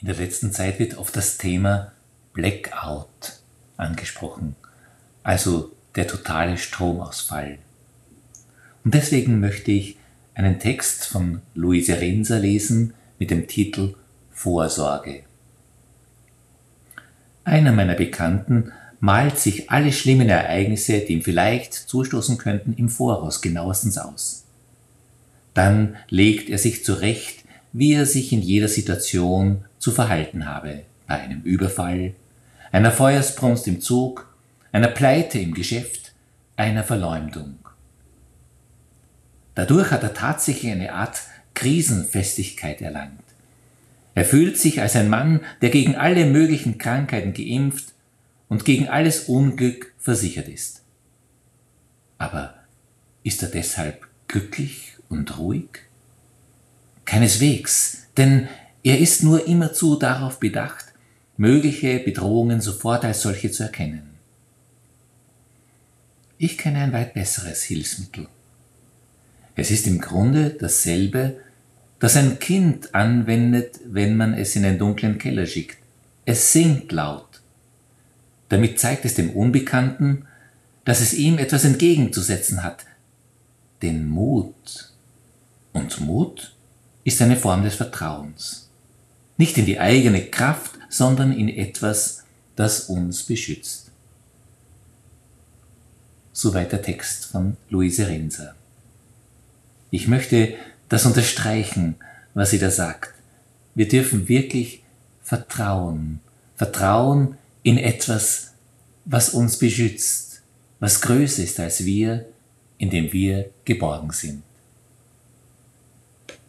In der letzten Zeit wird oft das Thema Blackout angesprochen, also der totale Stromausfall. Und deswegen möchte ich einen Text von Luise Renser lesen mit dem Titel Vorsorge. Einer meiner Bekannten malt sich alle schlimmen Ereignisse, die ihm vielleicht zustoßen könnten, im Voraus genauestens aus. Dann legt er sich zurecht, wie er sich in jeder Situation zu verhalten habe, bei einem Überfall, einer Feuersbrunst im Zug, einer Pleite im Geschäft, einer Verleumdung. Dadurch hat er tatsächlich eine Art Krisenfestigkeit erlangt. Er fühlt sich als ein Mann, der gegen alle möglichen Krankheiten geimpft und gegen alles Unglück versichert ist. Aber ist er deshalb glücklich und ruhig? Keineswegs, denn er ist nur immerzu darauf bedacht, mögliche Bedrohungen sofort als solche zu erkennen. Ich kenne ein weit besseres Hilfsmittel. Es ist im Grunde dasselbe, das ein Kind anwendet, wenn man es in einen dunklen Keller schickt. Es singt laut. Damit zeigt es dem Unbekannten, dass es ihm etwas entgegenzusetzen hat, den Mut. Und Mut ist eine Form des Vertrauens. Nicht in die eigene Kraft, sondern in etwas, das uns beschützt. Soweit der Text von Luise Renser. Ich möchte das unterstreichen, was sie da sagt. Wir dürfen wirklich vertrauen. Vertrauen in etwas, was uns beschützt, was größer ist als wir, in dem wir geborgen sind.